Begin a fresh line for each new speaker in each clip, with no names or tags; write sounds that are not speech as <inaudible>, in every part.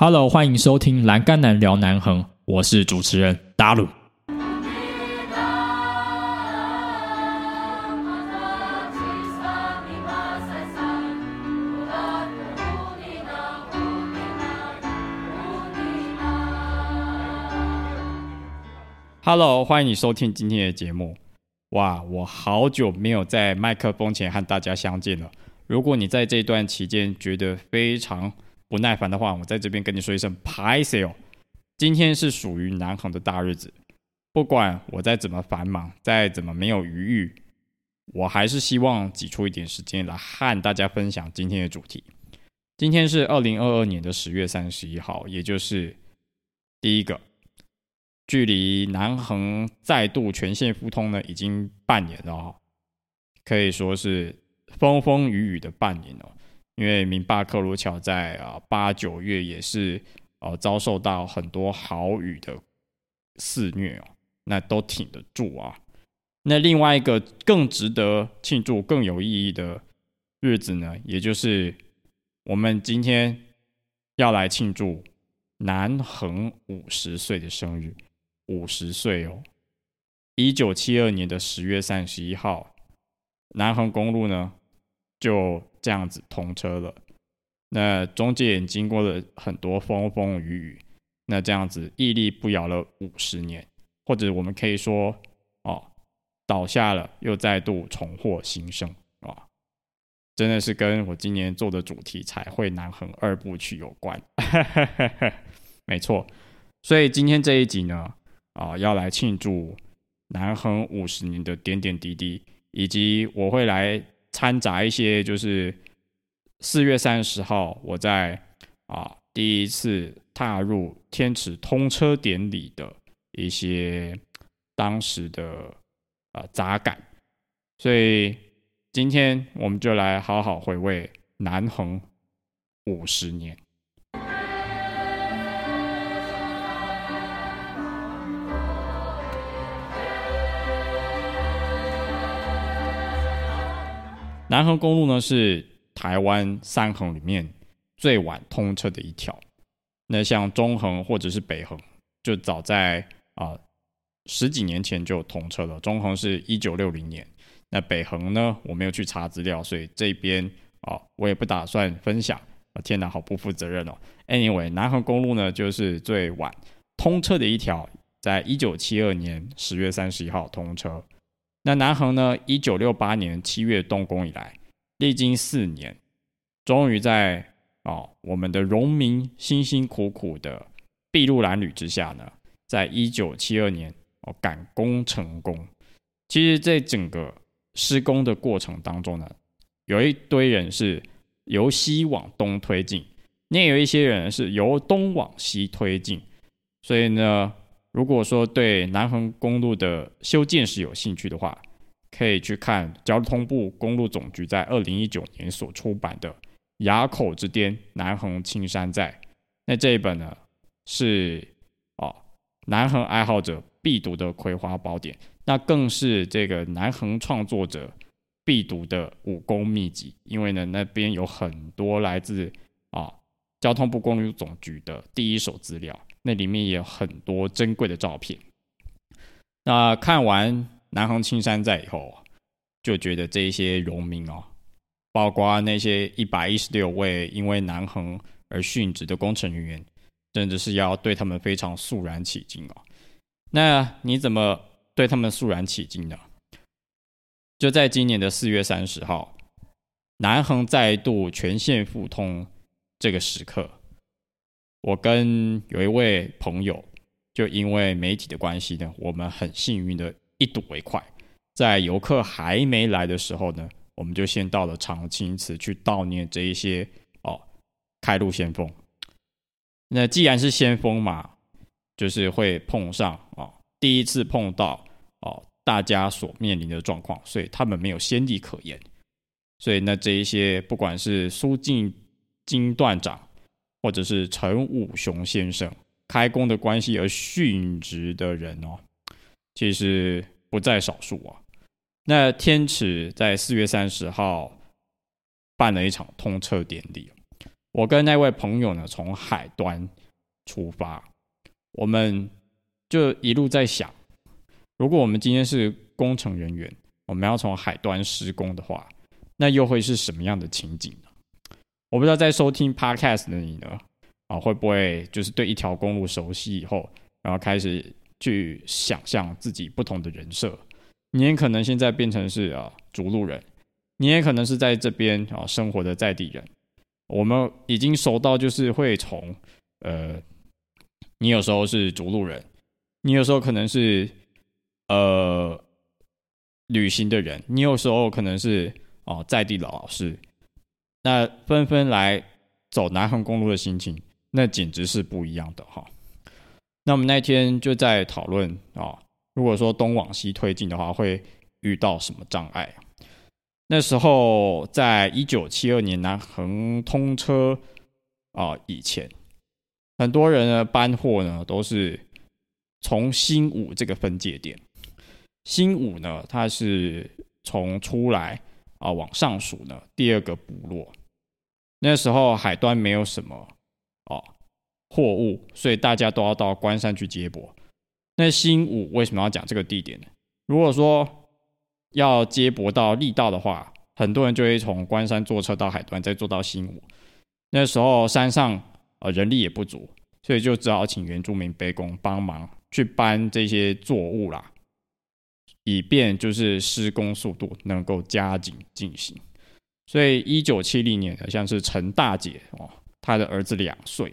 Hello，欢迎收听《栏杆男聊南横》，我是主持人达鲁。Hello，欢迎你收听今天的节目。哇，我好久没有在麦克风前和大家相见了。如果你在这段期间觉得非常不耐烦的话，我在这边跟你说一声 p a s e 今天是属于南航的大日子，不管我再怎么繁忙，再怎么没有余裕，我还是希望挤出一点时间来和大家分享今天的主题。今天是二零二二年的十月三十一号，也就是第一个。距离南航再度全线复通呢，已经半年了，可以说是风风雨雨的半年了。因为明巴克鲁桥在啊八九月也是呃遭受到很多豪雨的肆虐哦，那都挺得住啊。那另外一个更值得庆祝、更有意义的日子呢，也就是我们今天要来庆祝南横五十岁的生日。五十岁哦！一九七二年的十月三十一号，南横公路呢就这样子通车了。那中间也经过了很多风风雨雨，那这样子屹立不摇了五十年，或者我们可以说哦，倒下了又再度重获新生啊！真的是跟我今年做的主题《彩绘南横二部曲》有关，<laughs> 没错。所以今天这一集呢。啊，要来庆祝南横五十年的点点滴滴，以及我会来掺杂一些，就是四月三十号我在啊第一次踏入天池通车典礼的一些当时的啊杂感，所以今天我们就来好好回味南横五十年。南横公路呢是台湾三横里面最晚通车的一条。那像中横或者是北横，就早在啊十几年前就通车了。中横是一九六零年，那北横呢，我没有去查资料，所以这边啊我也不打算分享。啊天哪，好不负责任哦。Anyway，南横公路呢就是最晚通车的一条，在一九七二年十月三十一号通车。那南横呢？一九六八年七月动工以来，历经四年，终于在哦我们的农民辛辛苦苦的筚路蓝缕之下呢，在一九七二年哦赶工成功。其实，在整个施工的过程当中呢，有一堆人是由西往东推进，也有一些人是由东往西推进，所以呢。如果说对南横公路的修建是有兴趣的话，可以去看交通部公路总局在二零一九年所出版的《垭口之巅，南横青山在》。那这一本呢，是哦南横爱好者必读的葵花宝典，那更是这个南横创作者必读的武功秘籍。因为呢，那边有很多来自啊交通部公路总局的第一手资料。那里面也有很多珍贵的照片。那看完南横青山在以后，就觉得这些农民哦，包括那些一百一十六位因为南横而殉职的工程人员，真的是要对他们非常肃然起敬哦。那你怎么对他们肃然起敬呢？就在今年的四月三十号，南横再度全线复通这个时刻。我跟有一位朋友，就因为媒体的关系呢，我们很幸运的一睹为快，在游客还没来的时候呢，我们就先到了长青祠去悼念这一些哦开路先锋。那既然是先锋嘛，就是会碰上啊第一次碰到哦大家所面临的状况，所以他们没有先例可言。所以那这一些不管是苏进金段长。或者是陈武雄先生开工的关系而殉职的人哦，其实不在少数啊。那天池在四月三十号办了一场通车典礼，我跟那位朋友呢，从海端出发，我们就一路在想，如果我们今天是工程人员，我们要从海端施工的话，那又会是什么样的情景呢？我不知道在收听 Podcast 的你呢，啊，会不会就是对一条公路熟悉以后，然后开始去想象自己不同的人设？你也可能现在变成是啊逐路人，你也可能是在这边啊生活的在地人。我们已经熟到就是会从呃，你有时候是逐路人，你有时候可能是呃旅行的人，你有时候可能是哦在地的老师。那纷纷来走南横公路的心情，那简直是不一样的哈。那我们那天就在讨论啊，如果说东往西推进的话，会遇到什么障碍？那时候在一九七二年南横通车啊以前，很多人呢搬货呢都是从新武这个分界点，新武呢它是从出来。啊，往上数呢，第二个部落，那时候海端没有什么哦货物，所以大家都要到关山去接驳。那新武为什么要讲这个地点呢？如果说要接驳到力道的话，很多人就会从关山坐车到海端，再坐到新武。那时候山上呃人力也不足，所以就只好请原住民背工帮忙去搬这些作物啦。以便就是施工速度能够加紧进行，所以一九七零年的像是陈大姐哦，她的儿子两岁，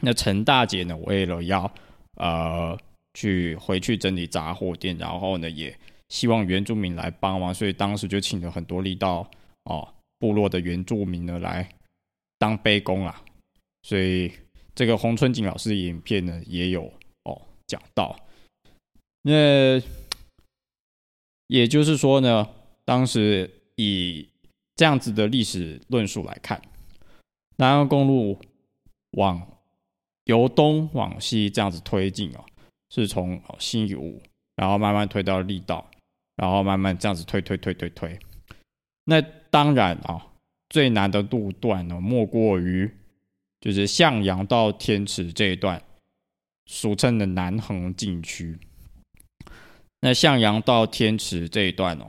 那陈大姐呢为了要呃去回去整理杂货店，然后呢也希望原住民来帮忙，所以当时就请了很多力道哦部落的原住民呢来当背工啦，所以这个洪春锦老师的影片呢也有哦讲到那。也就是说呢，当时以这样子的历史论述来看，南安公路往由东往西这样子推进哦，是从新武，然后慢慢推到力道，然后慢慢这样子推推推推推。那当然啊，最难的路段呢，莫过于就是向阳到天池这一段，俗称的南横禁区。那向阳到天池这一段哦，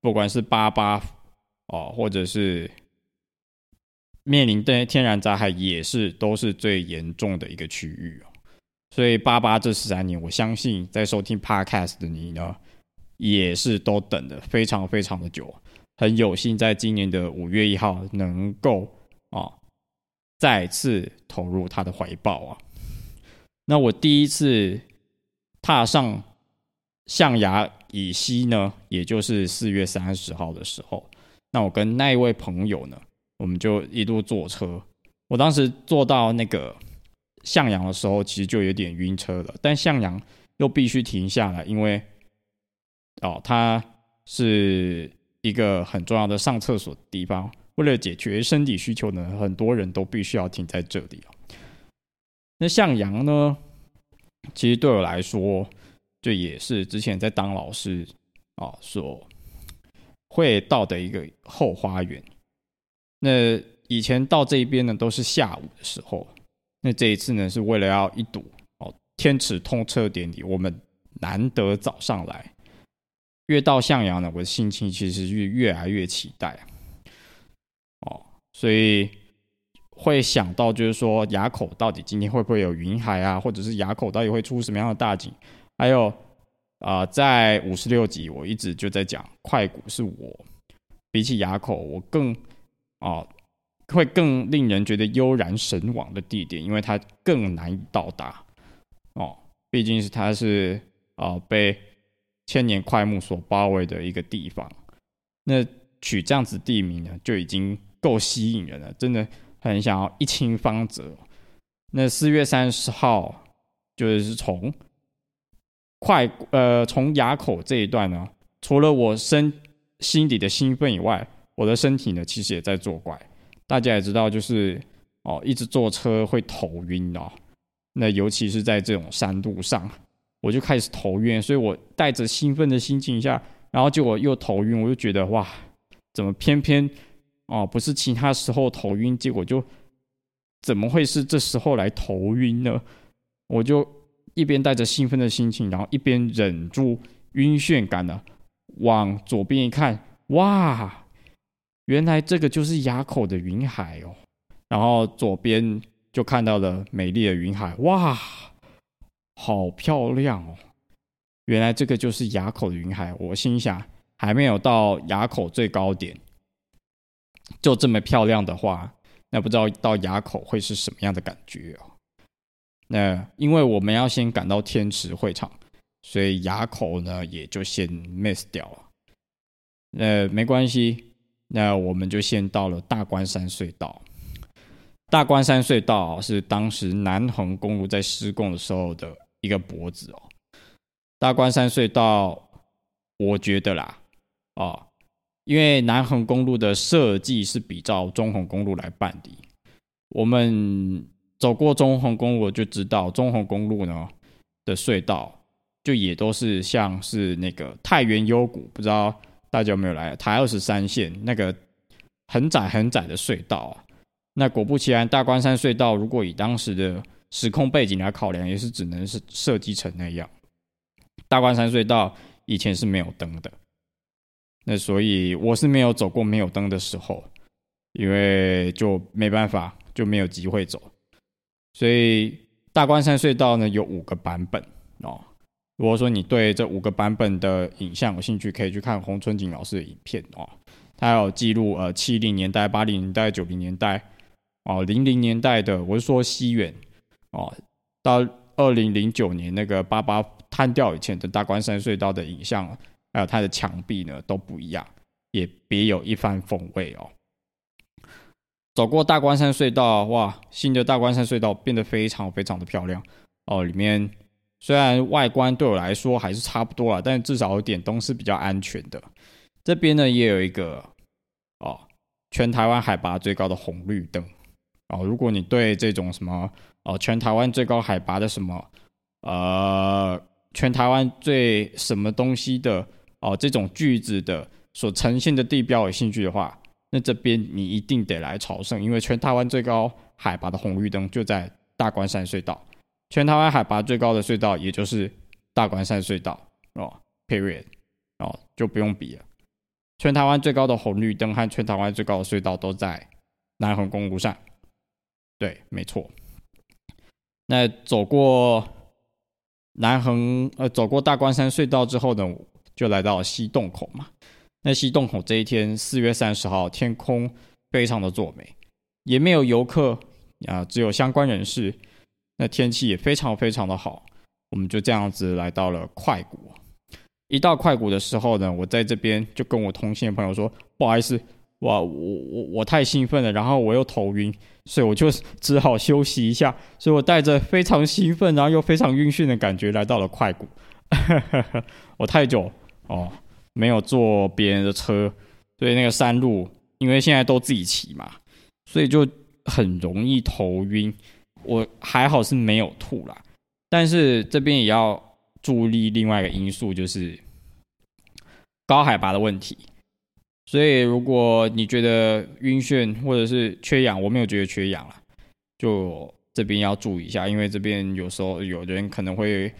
不管是八八哦，或者是面临的天然灾害，也是都是最严重的一个区域哦。所以八八这十三年，我相信在收听 Podcast 的你呢，也是都等的非常非常的久，很有幸在今年的五月一号能够啊再次投入他的怀抱啊。那我第一次踏上。象牙以西呢，也就是四月三十号的时候，那我跟那一位朋友呢，我们就一路坐车。我当时坐到那个向阳的时候，其实就有点晕车了。但向阳又必须停下来，因为哦，它是一个很重要的上厕所的地方。为了解决身体需求呢，很多人都必须要停在这里。那向阳呢，其实对我来说。这也是之前在当老师啊所会到的一个后花园。那以前到这边呢都是下午的时候，那这一次呢是为了要一睹哦天池通车典礼，我们难得早上来。越到向阳呢，我的心情其实越越来越期待哦，所以会想到就是说垭口到底今天会不会有云海啊，或者是垭口到底会出什么样的大景？还有啊，在五十六集，我一直就在讲快谷是我比起垭口，我更啊会更令人觉得悠然神往的地点，因为它更难以到达哦，毕竟是它是啊被千年快木所包围的一个地方。那取这样子地名呢，就已经够吸引人了，真的很想要一清方泽。那四月三十号就是从。快呃，从垭口这一段呢，除了我身心底的兴奋以外，我的身体呢其实也在作怪。大家也知道，就是哦，一直坐车会头晕哦。那尤其是在这种山路上，我就开始头晕。所以我带着兴奋的心情下，然后结果又头晕，我就觉得哇，怎么偏偏哦不是其他时候头晕，结果就怎么会是这时候来头晕呢？我就一边带着兴奋的心情，然后一边忍住晕眩感呢，往左边一看，哇，原来这个就是垭口的云海哦。然后左边就看到了美丽的云海，哇，好漂亮哦！原来这个就是垭口的云海。我心想，还没有到垭口最高点，就这么漂亮的话。那不知道到垭口会是什么样的感觉哦？那因为我们要先赶到天池会场，所以垭口呢也就先 miss 掉了。那没关系，那我们就先到了大关山隧道。大关山隧道是当时南横公路在施工的时候的一个脖子哦。大关山隧道，我觉得啦，哦。因为南横公路的设计是比照中横公路来办的，我们走过中横公路我就知道，中横公路呢的隧道就也都是像是那个太原幽谷，不知道大家有没有来台二十三线那个很窄很窄的隧道啊。那果不其然，大关山隧道如果以当时的时空背景来考量，也是只能是设计成那样。大关山隧道以前是没有灯的。那所以我是没有走过没有灯的时候，因为就没办法，就没有机会走。所以大关山隧道呢有五个版本哦。如果说你对这五个版本的影像有兴趣，可以去看洪春景老师的影片哦。他有记录呃七零年代、八零年代、九零年代哦零零年代的，我是说西远哦，到二零零九年那个八八瘫掉以前的大关山隧道的影像。还有它的墙壁呢都不一样，也别有一番风味哦。走过大关山隧道，哇，新的大关山隧道变得非常非常的漂亮哦。里面虽然外观对我来说还是差不多啊，但至少有点灯是比较安全的。这边呢也有一个哦，全台湾海拔最高的红绿灯哦。如果你对这种什么哦，全台湾最高海拔的什么呃，全台湾最什么东西的。哦，这种句子的所呈现的地标有兴趣的话，那这边你一定得来朝圣，因为全台湾最高海拔的红绿灯就在大关山隧道。全台湾海拔最高的隧道也就是大关山隧道哦，period 哦，就不用比了。全台湾最高的红绿灯和全台湾最高的隧道都在南横公路上。对，没错。那走过南横呃，走过大关山隧道之后呢？就来到西洞口嘛，那西洞口这一天四月三十号，天空非常的作美，也没有游客啊，只有相关人士。那天气也非常非常的好，我们就这样子来到了快谷。一到快谷的时候呢，我在这边就跟我同行的朋友说：“不好意思，哇，我我我太兴奋了，然后我又头晕，所以我就 <laughs> 只好休息一下。”所以我带着非常兴奋，然后又非常晕眩的感觉来到了快谷。<laughs> 我太久。哦，没有坐别人的车，所以那个山路，因为现在都自己骑嘛，所以就很容易头晕。我还好是没有吐啦，但是这边也要注意另外一个因素，就是高海拔的问题。所以如果你觉得晕眩或者是缺氧，我没有觉得缺氧了，就这边要注意一下，因为这边有时候有人可能会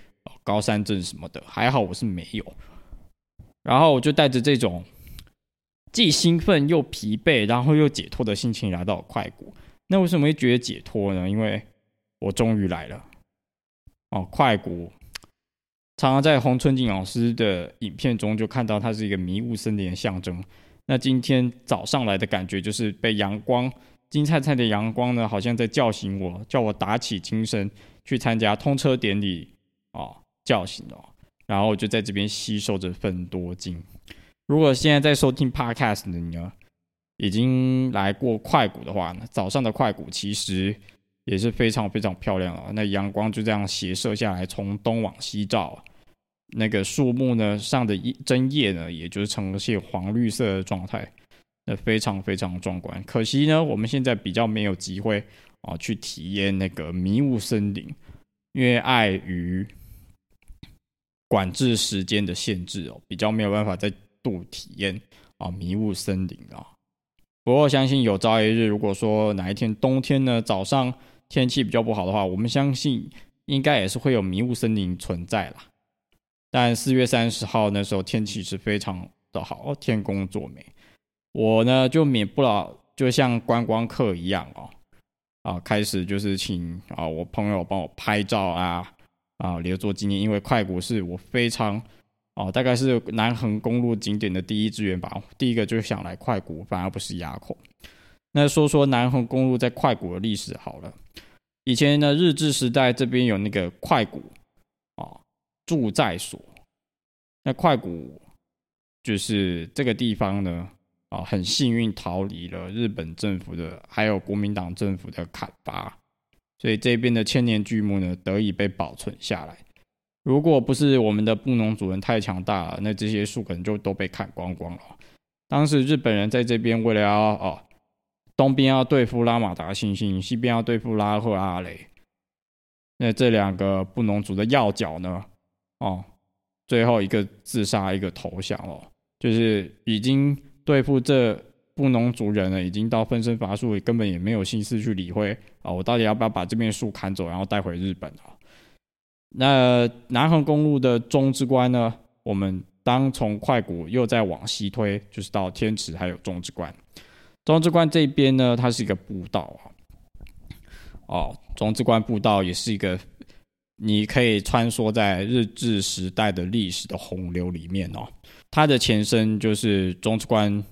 高山症什么的，还好我是没有。然后我就带着这种既兴奋又疲惫，然后又解脱的心情来到快谷。那为什么会觉得解脱呢？因为我终于来了。哦，快谷常常在洪春景老师的影片中就看到它是一个迷雾森林的象征。那今天早上来的感觉就是被阳光金灿灿的阳光呢，好像在叫醒我，叫我打起精神去参加通车典礼哦，叫醒了。然后我就在这边吸收着分多精。如果现在在收听 Podcast 的你呢，已经来过快谷的话呢，早上的快谷其实也是非常非常漂亮啊。那阳光就这样斜射下来，从东往西照，那个树木呢上的针叶呢，也就是呈现黄绿色的状态，那非常非常壮观。可惜呢，我们现在比较没有机会啊去体验那个迷雾森林，因为碍于。管制时间的限制哦，比较没有办法再度体验啊迷雾森林啊。不过相信有朝一日，如果说哪一天冬天呢早上天气比较不好的话，我们相信应该也是会有迷雾森林存在啦。但四月三十号那时候天气是非常的好，天公作美。我呢就免不了，就像观光客一样哦，啊，开始就是请啊我朋友帮我拍照啊啊留作纪念，因为快谷是我非常哦，大概是南横公路景点的第一志愿吧。第一个就是想来快谷，反而不是垭口。那说说南横公路在快谷的历史好了，以前呢日治时代这边有那个快谷啊住在所，那快谷就是这个地方呢。啊，很幸运逃离了日本政府的，还有国民党政府的砍伐，所以这边的千年巨木呢得以被保存下来。如果不是我们的布农族人太强大了，那这些树可能就都被砍光光了。当时日本人在这边为了要哦，东边要对付拉马达猩猩，西边要对付拉赫阿雷，那这两个布农族的要角呢，哦，最后一个自杀，一个投降哦，就是已经。对付这布农族人呢，已经到分身乏术，根本也没有心思去理会啊！我到底要不要把这片树砍走，然后带回日本啊？那南横公路的中之关呢？我们当从快谷又再往西推，就是到天池还有中之关。中之关这边呢，它是一个步道啊。哦，中之关步道也是一个，你可以穿梭在日治时代的历史的洪流里面哦。它的前身就是中之关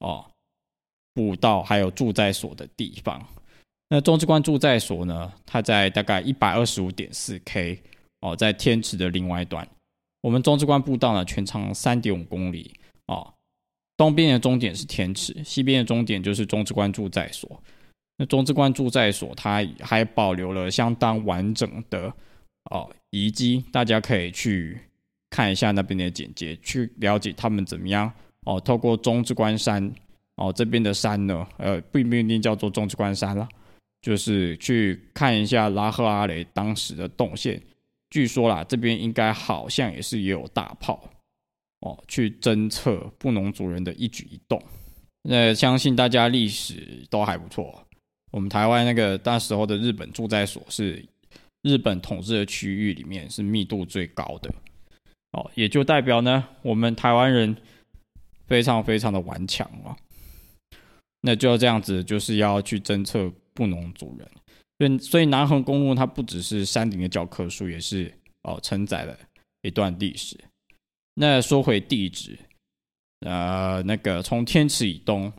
哦，步道还有住在所的地方。那中之关住在所呢，它在大概一百二十五点四 K 哦，在天池的另外一端。我们中之关步道呢，全长三点五公里哦，东边的终点是天池，西边的终点就是中之关住在所。那中之关住在所，它还保留了相当完整的哦遗迹，大家可以去。看一下那边的简介，去了解他们怎么样哦。透过中之关山哦，这边的山呢，呃，并不一定叫做中之关山了，就是去看一下拉赫阿雷当时的动线。据说啦，这边应该好像也是也有大炮哦，去侦测布农族人的一举一动。那相信大家历史都还不错。我们台湾那个那时候的日本驻在所是日本统治的区域里面是密度最高的。哦，也就代表呢，我们台湾人非常非常的顽强啊。那就要这样子，就是要去侦测布农族人。所以，所以南横公路它不只是山顶的教科书，也是哦承载了一段历史。那说回地址，呃，那个从天池以东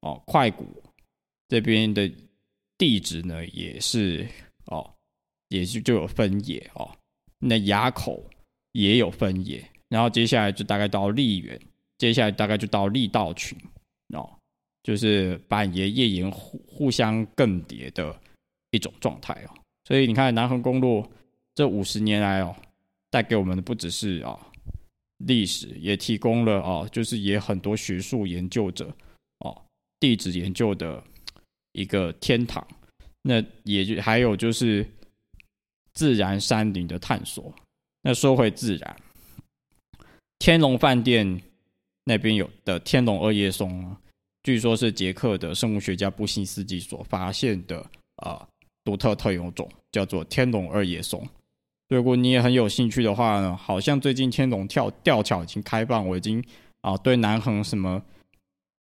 哦，快谷这边的地址呢，也是哦，也是就有分野哦，那垭口。也有分野，然后接下来就大概到丽园，接下来大概就到力道群哦，就是板岩、叶岩互互相更迭的一种状态哦。所以你看南横公路这五十年来哦，带给我们的不只是啊历史，也提供了哦，就是也很多学术研究者哦地质研究的一个天堂。那也就还有就是自然山林的探索。那说回自然，天龙饭店那边有的天龙二叶松，据说是捷克的生物学家布辛斯基所发现的啊独特特有种，叫做天龙二叶松。如果你也很有兴趣的话呢，好像最近天龙跳吊桥已经开放，我已经啊对南横什么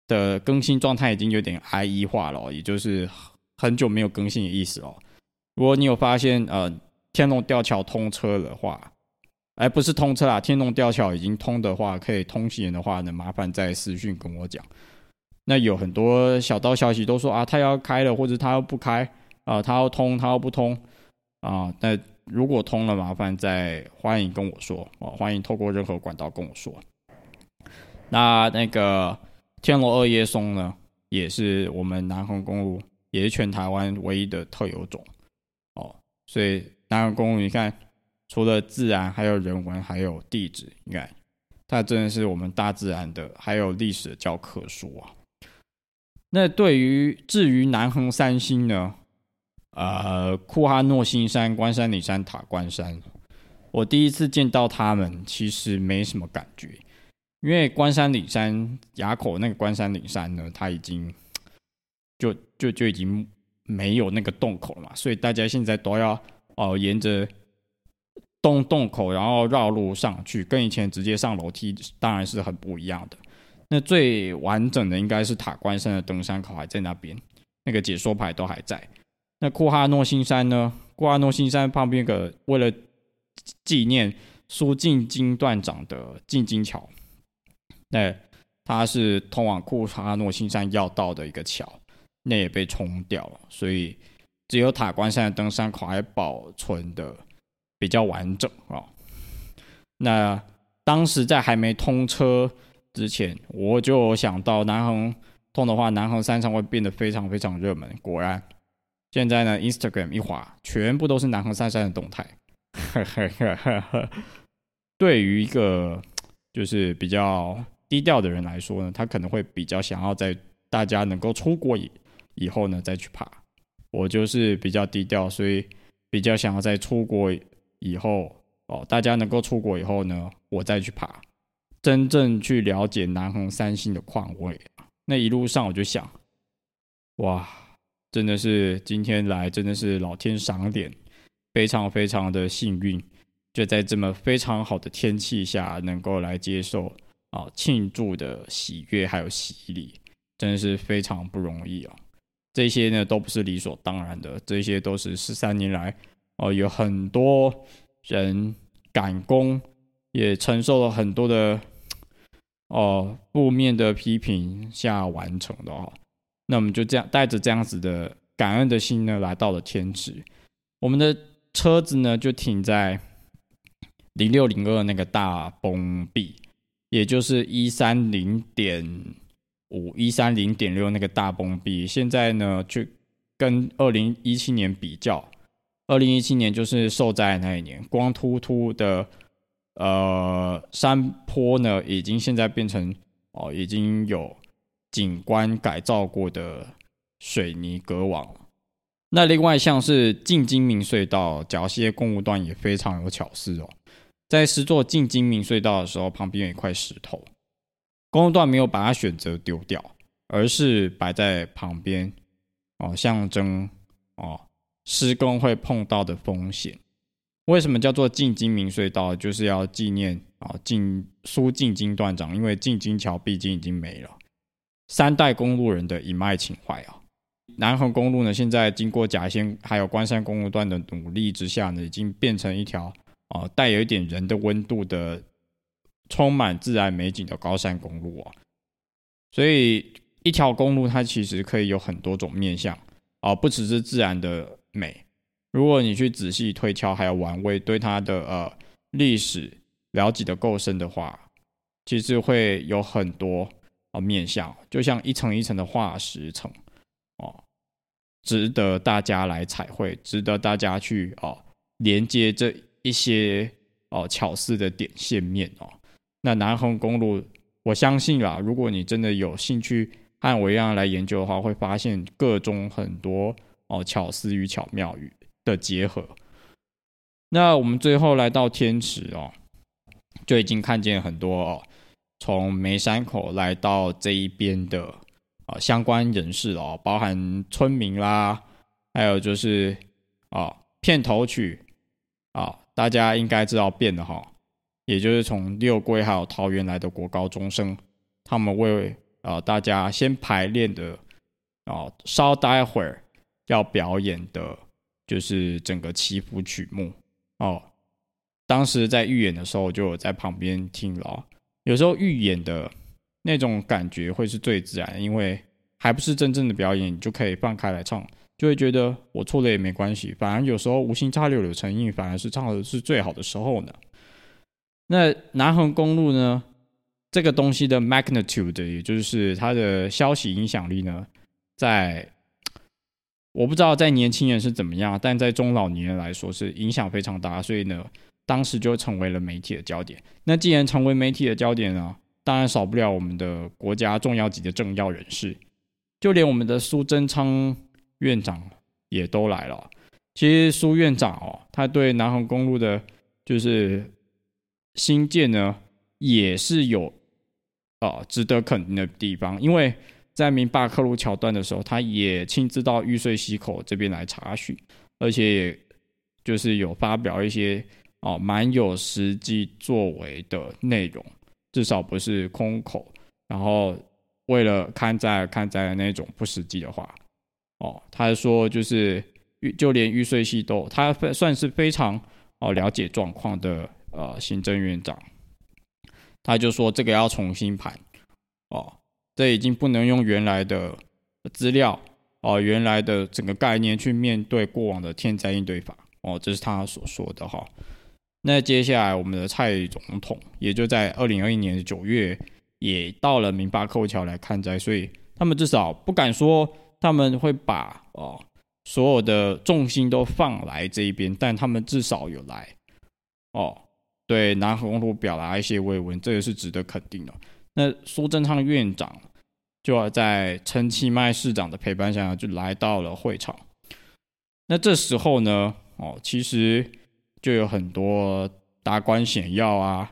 的更新状态已经有点 IE 化了，也就是很久没有更新的意思哦。如果你有发现呃天龙吊桥通车的话，哎，不是通车啊！天龙吊桥已经通的话，可以通行的话呢，麻烦在私讯跟我讲。那有很多小道消息都说啊，他要开了，或者他要不开啊，他要通，他要不通啊。那如果通了，麻烦再欢迎跟我说啊，欢迎透过任何管道跟我说。那那个天龙二叶松呢，也是我们南横公路，也是全台湾唯一的特有种哦。所以南横公路，你看。除了自然，还有人文，还有地质，你看，它真的是我们大自然的，还有历史的教科书啊。那对于至于南横三星呢？呃，库哈诺新山、关山、里山、塔关山，我第一次见到他们，其实没什么感觉，因为关山、里山、垭口那个关山、岭山呢，它已经就就就已经没有那个洞口了嘛，所以大家现在都要哦沿着洞洞口，然后绕路上去，跟以前直接上楼梯当然是很不一样的。那最完整的应该是塔关山的登山口还在那边，那个解说牌都还在。那库哈诺新山呢？库哈诺新山旁边个为了纪念苏进金段长的进金桥，那它是通往库哈诺新山要道的一个桥，那也被冲掉了，所以只有塔关山的登山口还保存的比较完整啊。那当时在还没通车之前，我就想到南横通的话，南横山上会变得非常非常热门。果然，现在呢，Instagram 一滑，全部都是南横山山的动态。<laughs> 对于一个就是比较低调的人来说呢，他可能会比较想要在大家能够出国以以后呢再去爬。我就是比较低调，所以比较想要在出国以后哦，大家能够出国以后呢，我再去爬，真正去了解南横三星的矿位。那一路上我就想，哇，真的是今天来真的是老天赏脸。非常非常的幸运，就在这么非常好的天气下，能够来接受啊庆祝的喜悦还有洗礼，真的是非常不容易啊！这些呢都不是理所当然的，这些都是十三年来哦有很多人赶工，也承受了很多的哦负面的批评下完成的哦。那我们就这样带着这样子的感恩的心呢，来到了天池，我们的。车子呢就停在零六零二那个大崩壁，也就是一三零点五、一三零点六那个大崩壁。现在呢，就跟二零一七年比较，二零一七年就是受灾那一年，光秃秃的呃山坡呢，已经现在变成哦，已经有景观改造过的水泥隔网。那另外像是进金明隧道，缴械公路段也非常有巧思哦。在施作进金明隧道的时候，旁边有一块石头，公路段没有把它选择丢掉，而是摆在旁边哦，象征哦施工会碰到的风险。为什么叫做进京明隧道？就是要纪念啊进苏进京段长，因为进京桥毕竟已经没了，三代公路人的一脉情怀啊。南横公路呢，现在经过甲仙还有关山公路段的努力之下呢，已经变成一条啊带有一点人的温度的、充满自然美景的高山公路啊。所以一条公路它其实可以有很多种面向啊，不只是自然的美。如果你去仔细推敲还有玩味，对它的呃历史了解的够深的话，其实会有很多啊面向，就像一层一层的化石层。哦，值得大家来彩绘，值得大家去哦连接这一些哦巧思的点线面哦。那南横公路，我相信啦，如果你真的有兴趣和我一样来研究的话，会发现各种很多哦巧思与巧妙与的结合。那我们最后来到天池哦，就已经看见很多哦，从梅山口来到这一边的。啊，相关人士哦，包含村民啦，还有就是啊，片头曲啊，大家应该知道变的哈，也就是从六龟还有桃园来的国高中生，他们为啊大家先排练的啊，稍待会儿要表演的，就是整个祈福曲目哦。当时在预演的时候，就有在旁边听了，有时候预演的。那种感觉会是最自然，因为还不是真正的表演，你就可以放开来唱，就会觉得我错了也没关系。反而有时候无心插柳柳成荫，反而是唱的是最好的时候呢。那南横公路呢，这个东西的 magnitude，也就是它的消息影响力呢，在我不知道在年轻人是怎么样，但在中老年人来说是影响非常大，所以呢，当时就成为了媒体的焦点。那既然成为媒体的焦点呢？当然少不了我们的国家重要级的政要人士，就连我们的苏贞昌院长也都来了。其实苏院长哦，他对南横公路的，就是新建呢，也是有啊值得肯定的地方。因为在明坝克路桥段的时候，他也亲自到玉碎溪口这边来查询，而且也就是有发表一些哦蛮有实际作为的内容，至少不是空口，然后为了看灾看灾的那种不实际的话，哦，他说就是就连玉碎溪都他算是非常哦了解状况的呃行政院长，他就说这个要重新盘哦。这已经不能用原来的资料哦，原来的整个概念去面对过往的天灾应对法哦，这是他所说的哈。那接下来我们的蔡总统也就在二零二一年的九月也到了明巴克桥来看灾，所以他们至少不敢说他们会把哦所有的重心都放来这一边，但他们至少有来哦，对南河公路表达一些慰问，这也是值得肯定的。那苏贞昌院长就要在陈其迈市长的陪伴下，就来到了会场。那这时候呢，哦，其实就有很多达官显要啊，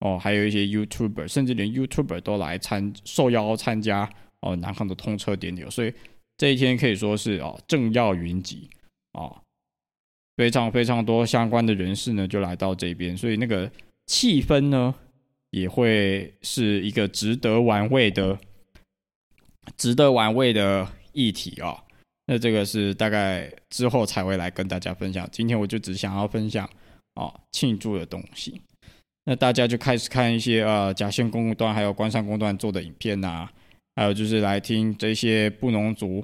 哦，还有一些 YouTuber，甚至连 YouTuber 都来参受邀参加哦南航的通车典礼。所以这一天可以说是哦政要云集啊，非常非常多相关的人士呢就来到这边，所以那个气氛呢。也会是一个值得玩味的、值得玩味的议题哦。那这个是大概之后才会来跟大家分享。今天我就只想要分享哦庆祝的东西。那大家就开始看一些呃甲线公路段还有关山公段做的影片呐，还有就是来听这些布农族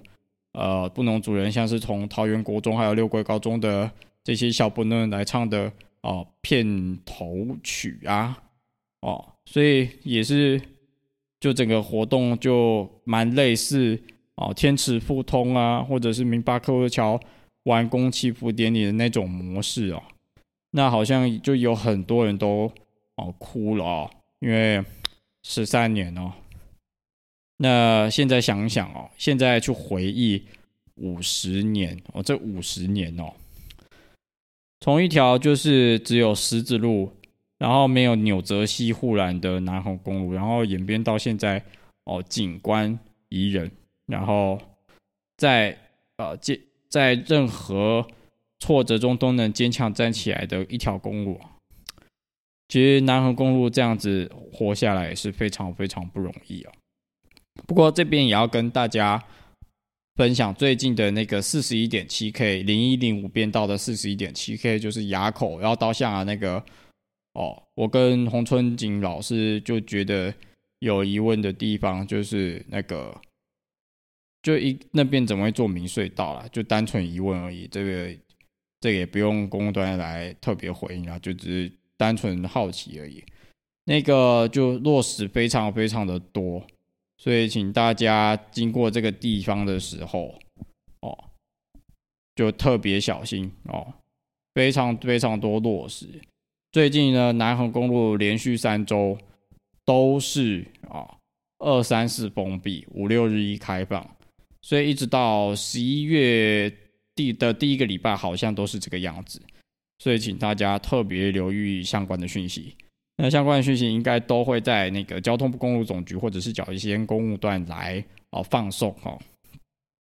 呃布农族人，像是从桃园国中还有六桂高中的这些小布农来唱的哦片头曲啊。哦，所以也是，就整个活动就蛮类似哦，天池复通啊，或者是明巴克桥完工祈福典礼的那种模式哦。那好像就有很多人都哦哭了哦，因为十三年哦。那现在想想哦，现在去回忆五十年哦，这五十年哦，从一条就是只有十字路。然后没有纽泽西护栏的南横公路，然后演变到现在哦，景观宜人，然后在呃坚在任何挫折中都能坚强站起来的一条公路。其实南横公路这样子活下来也是非常非常不容易啊。不过这边也要跟大家分享最近的那个四十一点七 K 零一零五变道的四十一点七 K，就是垭口要到象牙那个。哦，我跟洪春景老师就觉得有疑问的地方，就是那个，就一那边怎么会做明隧道了？就单纯疑问而已。这个，这个也不用公端来特别回应啊，就只是单纯好奇而已。那个就落实非常非常的多，所以请大家经过这个地方的时候，哦，就特别小心哦，非常非常多落实。最近呢，南横公路连续三周都是啊二三四封闭，五六日一开放，所以一直到十一月第的第一个礼拜，好像都是这个样子。所以请大家特别留意相关的讯息。那相关的讯息应该都会在那个交通部公路总局或者是角一些公路段来啊放送哦。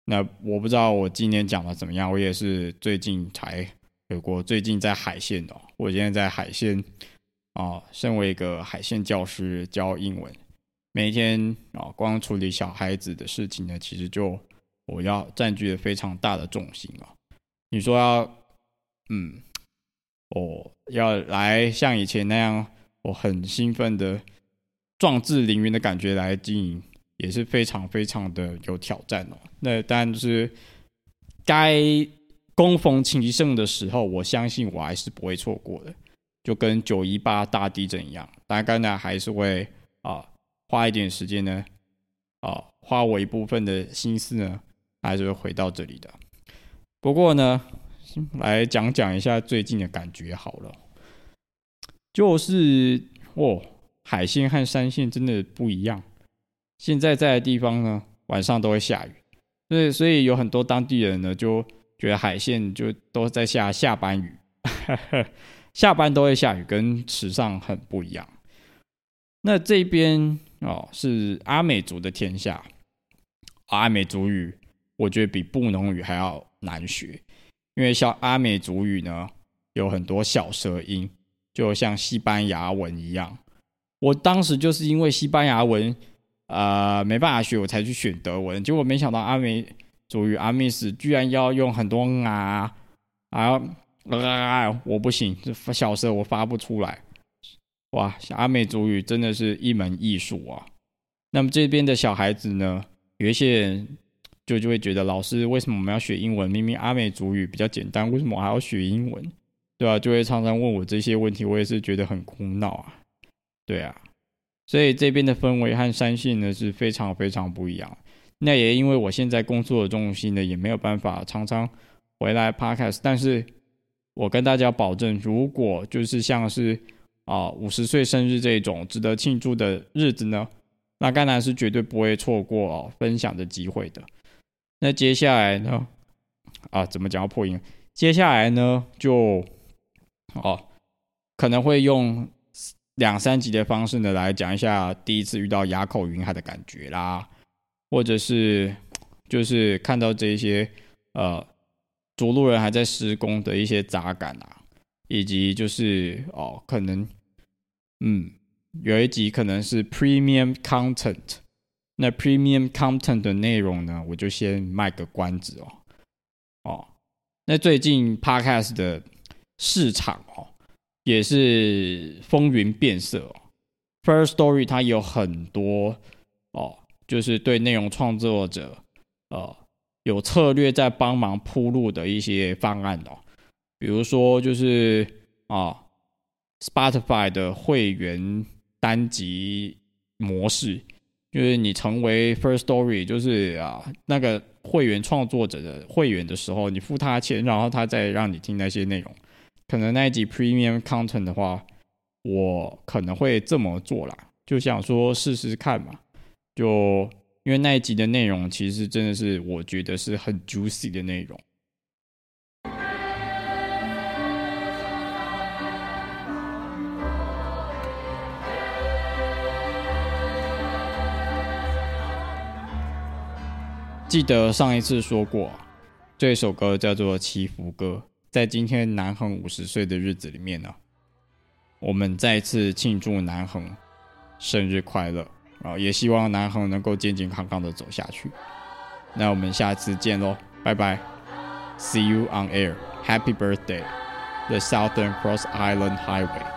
那我不知道我今年讲的怎么样，我也是最近才。有过最近在海线哦，我现在在海线啊，身为一个海线教师教英文，每天啊光处理小孩子的事情呢，其实就我要占据了非常大的重心啊。你说要嗯，我要来像以前那样，我很兴奋的壮志凌云的感觉来经营，也是非常非常的有挑战哦。那当然就是该。供逢其盛的时候，我相信我还是不会错过的，就跟九一八大地震一样，大概呢还是会啊花一点时间呢，啊花我一部分的心思呢，还是会回到这里的。不过呢，来讲讲一下最近的感觉好了，就是哦，海线和山线真的不一样。现在在的地方呢，晚上都会下雨，所以所以有很多当地人呢就。觉得海线就都在下下班雨，下班都会下雨，跟池上很不一样。那这边哦是阿美族的天下阿美族语，我觉得比布农语还要难学，因为像阿美族语呢，有很多小舌音，就像西班牙文一样。我当时就是因为西班牙文，呃，没办法学，我才去选德文。结果没想到阿美主语阿密斯居然要用很多啊啊啊！我不行，这小舌我发不出来。哇，阿美族语真的是一门艺术啊！那么这边的小孩子呢，有一些人就就会觉得，老师为什么我们要学英文？明明阿美族语比较简单，为什么我还要学英文？对啊，就会常常问我这些问题，我也是觉得很苦恼啊。对啊，所以这边的氛围和山信呢是非常非常不一样。那也因为我现在工作的重心呢，也没有办法常常回来 podcast。但是我跟大家保证，如果就是像是啊五十岁生日这种值得庆祝的日子呢，那甘南是绝对不会错过哦分享的机会的。那接下来呢，啊怎么讲要破音？接下来呢就哦可能会用。两三集的方式呢，来讲一下第一次遇到哑口云海的感觉啦，或者是 <tsk> 就是看到这些呃，逐路人还在施工的一些杂感啊，以及就是哦，可能嗯，有一集可能是 premium content，那 premium content 的内容呢，我就先卖个关子哦，哦，那最近 podcast 的市场哦。也是风云变色哦。First Story 它有很多哦，就是对内容创作者呃有策略在帮忙铺路的一些方案哦。比如说就是啊，Spotify 的会员单集模式，就是你成为 First Story 就是啊那个会员创作者的会员的时候，你付他钱，然后他再让你听那些内容。可能那一集 Premium Content 的话，我可能会这么做啦，就想说试试看嘛。就因为那一集的内容，其实真的是我觉得是很 juicy 的内容。记得上一次说过，这首歌叫做《祈福歌》。在今天南恒五十岁的日子里面呢，我们再次庆祝南恒生日快乐啊！也希望南航能够健健康康的走下去。那我们下次见喽，拜拜！See you on air. Happy birthday, the Southern Cross Island Highway.